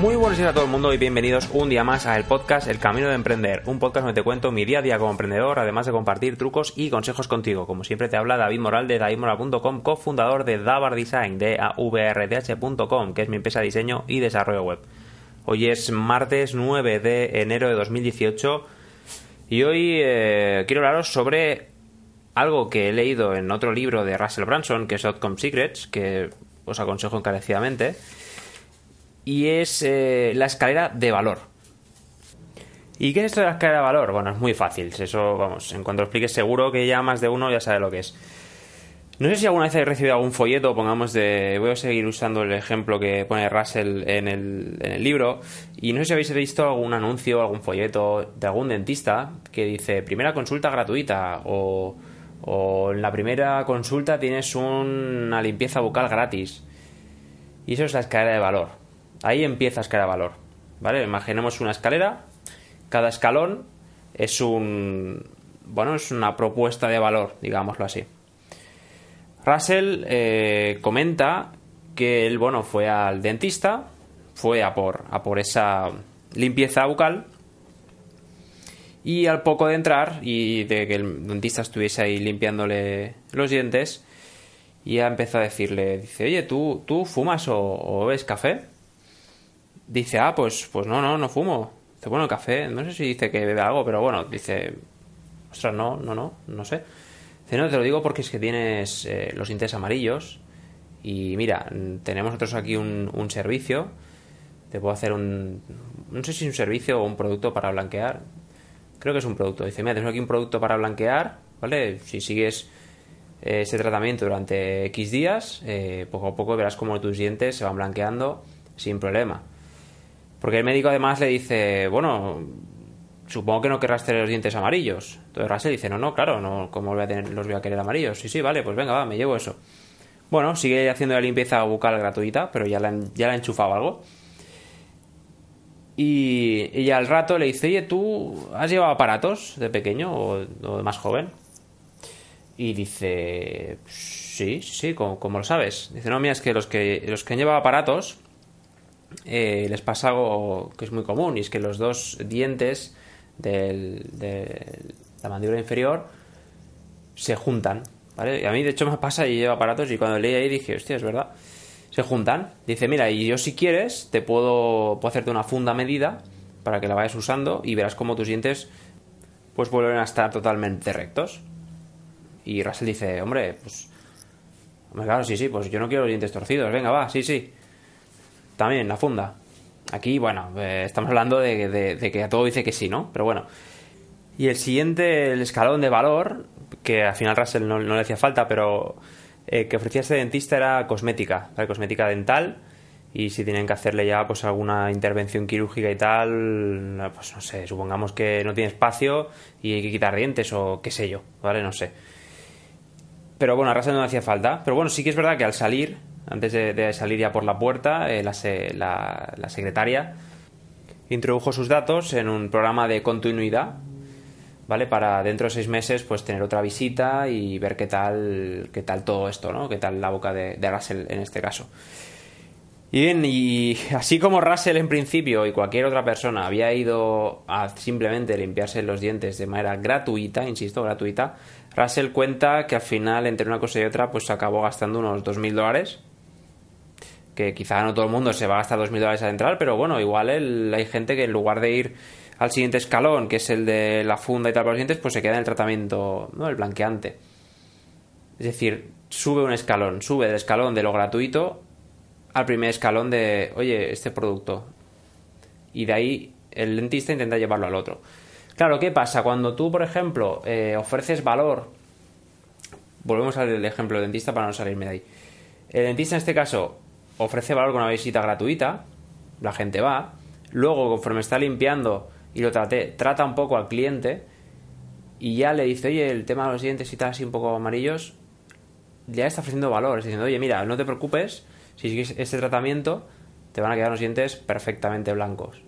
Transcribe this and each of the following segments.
Muy buenos días a todo el mundo y bienvenidos un día más a el podcast El Camino de Emprender, un podcast donde te cuento mi día a día como emprendedor, además de compartir trucos y consejos contigo. Como siempre te habla David Moral de davidmoral.com, cofundador de Davar Design, de que es mi empresa de diseño y desarrollo web. Hoy es martes 9 de enero de 2018 y hoy eh, quiero hablaros sobre algo que he leído en otro libro de Russell Branson, que es Outcome Secrets, que os aconsejo encarecidamente y es eh, la escalera de valor. ¿Y qué es esto de la escalera de valor? Bueno, es muy fácil. Eso, vamos, en cuanto lo expliques, seguro que ya más de uno ya sabe lo que es. No sé si alguna vez habéis recibido algún folleto, pongamos de. Voy a seguir usando el ejemplo que pone Russell en el, libro. Y no sé si habéis visto algún anuncio, algún folleto de algún dentista que dice: primera consulta gratuita. O en la primera consulta tienes una limpieza bucal gratis. Y eso es la escalera de valor. Ahí empieza a escalar valor. ¿Vale? Imaginemos una escalera. Cada escalón es un. Bueno, es una propuesta de valor, digámoslo así. Russell eh, comenta que él, bueno, fue al dentista, fue a por, a por esa limpieza bucal. Y al poco de entrar y de que el dentista estuviese ahí limpiándole los dientes, ya empezó a decirle, dice, oye, ¿tú, tú fumas o, o bebes café? Dice, ah, pues, pues no, no, no fumo. Dice, bueno, café, no sé si dice que bebe algo, pero bueno, dice, ostras, no, no, no, no sé. Dice, no, te lo digo porque es que tienes eh, los dientes amarillos y mira, tenemos nosotros aquí un, un servicio, te puedo hacer un, no sé si es un servicio o un producto para blanquear. Creo que es un producto. Dice, mira, tenemos aquí un producto para blanquear, ¿vale? Si sigues eh, ese tratamiento durante X días, eh, poco a poco verás cómo tus dientes se van blanqueando sin problema. Porque el médico además le dice, bueno, supongo que no querrás tener los dientes amarillos. Entonces Russell dice, no, no, claro, no, ¿cómo los voy a querer amarillos? Sí, sí, vale, pues venga, va, me llevo eso. Bueno, sigue haciendo la limpieza bucal gratuita, pero ya le ya ha enchufado algo. Y, y al rato le dice, oye, ¿tú has llevado aparatos de pequeño o, de más joven? Y dice, sí, sí, ¿cómo, lo sabes? Dice, no, mira, es que los que, los que han llevado aparatos eh, les pasa algo que es muy común y es que los dos dientes de la mandíbula inferior se juntan. ¿vale? a mí, de hecho, me pasa y llevo aparatos y cuando leí ahí dije, hostia, es verdad. Se juntan. Dice, mira, y yo si quieres, te puedo, puedo hacerte una funda medida para que la vayas usando y verás cómo tus dientes pues vuelven a estar totalmente rectos. Y Russell dice, hombre, pues... claro, sí, sí, pues yo no quiero los dientes torcidos. Venga, va, sí, sí también la funda. Aquí, bueno, eh, estamos hablando de, que a todo dice que sí, ¿no? Pero bueno. Y el siguiente, el escalón de valor, que al final Russell no, le hacía falta, pero eh, que ofrecía este dentista era cosmética, cosmética dental. Y si tienen que hacerle ya pues alguna intervención quirúrgica y tal, pues no sé, supongamos que no tiene espacio y hay que quitar dientes o qué sé yo, ¿vale? No sé. Pero bueno, a Russell no le hacía falta. Pero bueno, sí que es verdad que al salir antes de, salir ya por la puerta, eh, la, secretaria introdujo sus datos en un programa de continuidad, ¿vale? Para dentro de seis meses, pues tener otra visita y ver qué tal, qué tal todo esto, ¿no? Qué tal la boca de, Russell en este caso. Bien, y así como Russell en principio y cualquier otra persona había ido a simplemente limpiarse los dientes de manera gratuita, insisto, gratuita, Russell cuenta que al final, entre una cosa y otra, pues acabó gastando unos 2.000 dólares que quizá no todo el mundo se va a gastar 2.000 dólares a entrar, pero bueno, igual hay gente que en lugar de ir al siguiente escalón, que es el de la funda y tal para los dientes, pues se queda en el tratamiento, ¿no? El blanqueante. Es decir, sube un escalón, sube del escalón de lo gratuito al primer escalón de, oye, este producto. Y de ahí el dentista intenta llevarlo al otro. Claro, ¿qué pasa? Cuando tú, por ejemplo, eh, ofreces valor, volvemos al ejemplo del dentista para no salirme de ahí. El dentista en este caso ofrece valor con una visita gratuita, la gente va, luego conforme está limpiando y lo trate, trata un poco al cliente y ya le dice, oye, el tema de los dientes y tal así un poco amarillos, ya está ofreciendo valor, es diciendo, oye, mira, no te preocupes, si sigues este tratamiento, te van a quedar los dientes perfectamente blancos.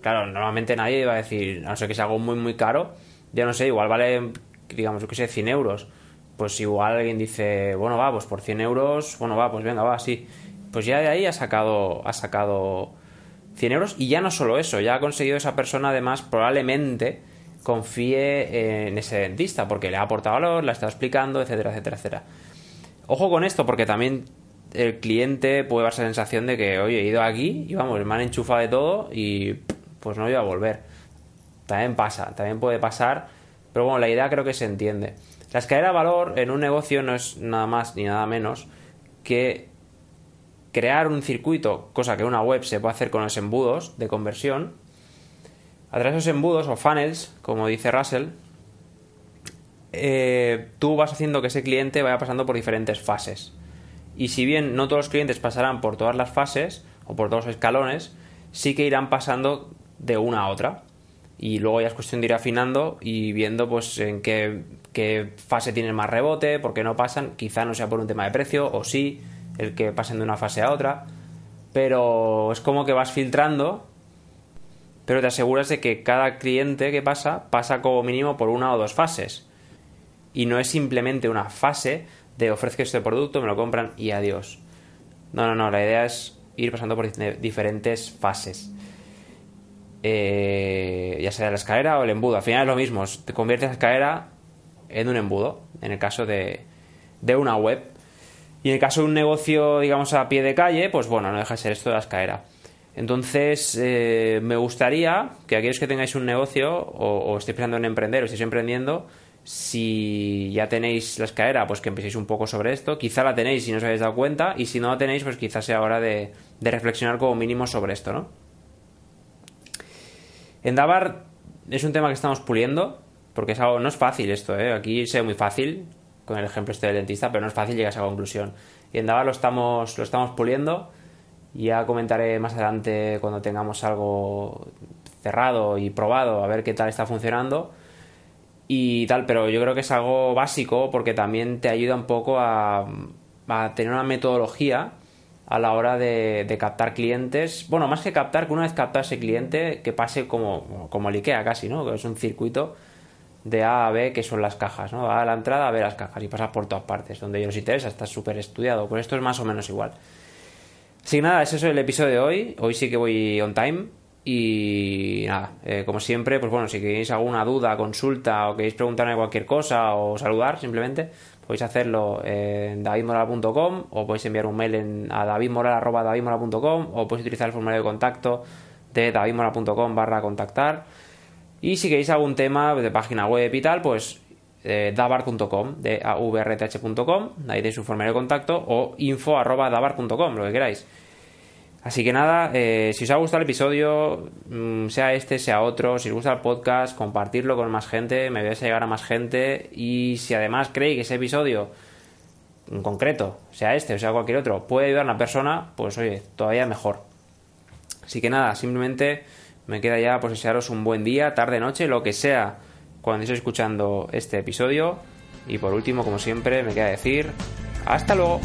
Claro, normalmente nadie va a decir, a no ser que sea algo muy, muy caro, ya no sé, igual vale, digamos, yo que sé, 100 euros. Pues igual alguien dice, bueno, va, pues por 100 euros, bueno, va, pues venga, va, sí pues ya de ahí ha sacado, ha sacado 100 euros. Y ya no solo eso, ya ha conseguido esa persona además probablemente confíe en ese dentista porque le ha aportado valor, le ha estado explicando, etcétera, etcétera, etcétera. Ojo con esto porque también el cliente puede dar esa sensación de que, oye, he ido aquí y vamos, me han enchufado de todo y pues no voy a volver. También pasa, también puede pasar, pero bueno, la idea creo que se entiende. La escalera de valor en un negocio no es nada más ni nada menos que crear un circuito, cosa que una web se puede hacer con los embudos de conversión. A través de esos embudos o funnels, como dice Russell, eh, tú vas haciendo que ese cliente vaya pasando por diferentes fases. Y si bien no todos los clientes pasarán por todas las fases o por todos los escalones, sí que irán pasando de una a otra. Y luego ya es cuestión de ir afinando y viendo pues en qué, qué fase tienen más rebote, por qué no pasan. Quizá no sea por un tema de precio, o sí, el que pasen de una fase a otra. Pero es como que vas filtrando, pero te aseguras de que cada cliente que pasa pasa como mínimo por una o dos fases. Y no es simplemente una fase de ofrezco este producto, me lo compran y adiós. No, no, no, la idea es ir pasando por diferentes fases. Eh, ya sea la escalera o el embudo. Al final es lo mismo, te conviertes la escalera en un embudo, en el caso de, de una web. Y en el caso de un negocio, digamos, a pie de calle, pues bueno, no deja de ser esto de la escalera. Entonces, eh, me gustaría que aquellos que tengáis un negocio o, estéis pensando en emprender o estéis emprendiendo, si ya tenéis la escalera, pues que empecéis un poco sobre esto. Quizá la tenéis si no os habéis dado cuenta. Y si no la tenéis, pues quizás sea hora de, reflexionar como mínimo sobre esto, ¿no? En Dabar es un tema que estamos puliendo. Porque es algo, no es fácil esto, ¿eh? Aquí sea muy fácil, con el ejemplo este del dentista, pero no es fácil llegar a esa conclusión. Y en Dabar lo estamos, lo estamos puliendo. Ya comentaré más adelante cuando tengamos algo cerrado y probado, a ver qué tal está funcionando y tal, pero yo creo que es algo básico porque también te ayuda un poco a, tener una metodología a la hora de, captar clientes. Bueno, más que captar, que una vez captas ese cliente, que pase como, como el IKEA casi, ¿no? Que es un circuito de A a B, que son las cajas, ¿no? A la entrada, a ver las cajas y pasas por todas partes. Donde ellos interesa, está súper estudiado. Pues esto es más o menos igual. Así nada, ese es el episodio de hoy. Hoy sí que voy on time. Y nada, eh, como siempre, pues bueno, si queréis alguna duda, consulta o queréis preguntarme cualquier cosa o saludar simplemente, podéis hacerlo en davidmoral.com o podéis enviar un mail en, a davidmoral.com o podéis utilizar el formulario de contacto de davidmoral.com barra contactar. Y si queréis algún tema de página web y tal, pues eh, dabar.com, de avrth.com, ahí tenéis un formulario de contacto o info arroba dabar.com, lo que queráis. Así que nada, eh, si os ha gustado el episodio, mm, sea este, sea otro, si os gusta el podcast, compartirlo con más gente, me vais a llegar a más gente y si además creéis que ese episodio en concreto, sea este o sea cualquier otro, puede ayudar a una persona, pues oye, todavía mejor. Así que nada, simplemente me queda ya pues desearos un buen día, tarde, noche, lo que sea cuando estéis escuchando este episodio. Y por último, como siempre, me queda decir, hasta luego.